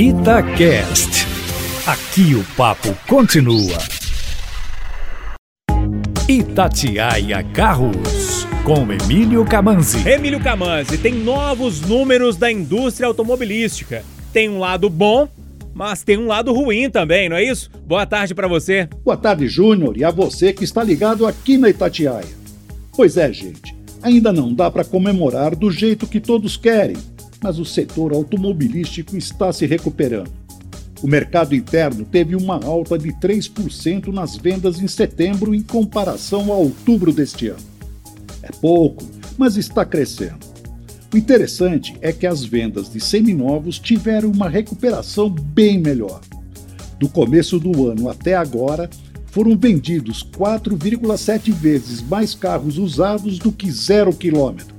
Itacast. Aqui o papo continua. Itatiaia Carros, com Emílio Camanzi. Emílio Camanzi, tem novos números da indústria automobilística. Tem um lado bom, mas tem um lado ruim também, não é isso? Boa tarde para você. Boa tarde, Júnior, e a você que está ligado aqui na Itatiaia. Pois é, gente, ainda não dá para comemorar do jeito que todos querem mas o setor automobilístico está se recuperando. O mercado interno teve uma alta de 3% nas vendas em setembro em comparação a outubro deste ano. É pouco, mas está crescendo. O interessante é que as vendas de seminovos tiveram uma recuperação bem melhor. Do começo do ano até agora, foram vendidos 4,7 vezes mais carros usados do que zero quilômetro.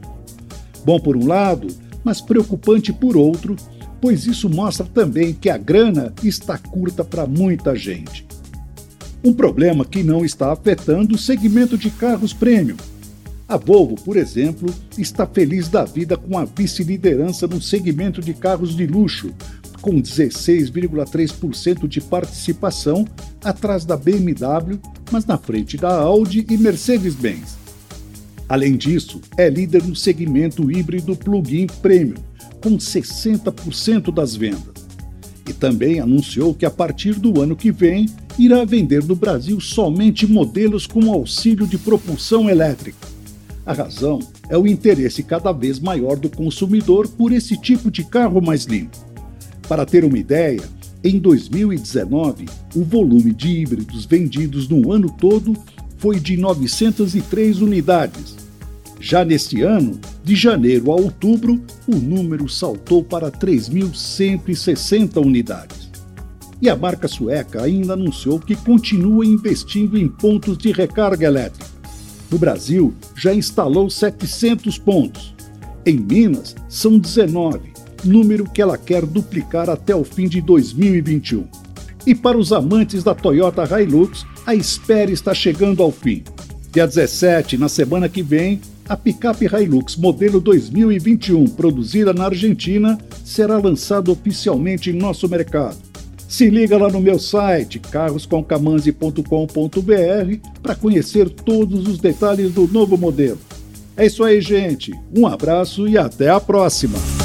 Bom, por um lado, mas preocupante por outro, pois isso mostra também que a grana está curta para muita gente. Um problema que não está afetando o segmento de carros premium. A Volvo, por exemplo, está feliz da vida com a vice-liderança no segmento de carros de luxo, com 16,3% de participação, atrás da BMW, mas na frente da Audi e Mercedes-Benz. Além disso, é líder no segmento híbrido plug-in premium, com 60% das vendas. E também anunciou que a partir do ano que vem irá vender no Brasil somente modelos com auxílio de propulsão elétrica. A razão é o interesse cada vez maior do consumidor por esse tipo de carro mais limpo. Para ter uma ideia, em 2019, o volume de híbridos vendidos no ano todo foi de 903 unidades. Já neste ano, de janeiro a outubro, o número saltou para 3.160 unidades. E a marca sueca ainda anunciou que continua investindo em pontos de recarga elétrica. No Brasil, já instalou 700 pontos. Em Minas, são 19, número que ela quer duplicar até o fim de 2021. E para os amantes da Toyota Hilux, a espera está chegando ao fim. Dia 17, na semana que vem, a picape Hilux modelo 2021, produzida na Argentina, será lançada oficialmente em nosso mercado. Se liga lá no meu site carroscomcamanzi.com.br para conhecer todos os detalhes do novo modelo. É isso aí, gente. Um abraço e até a próxima.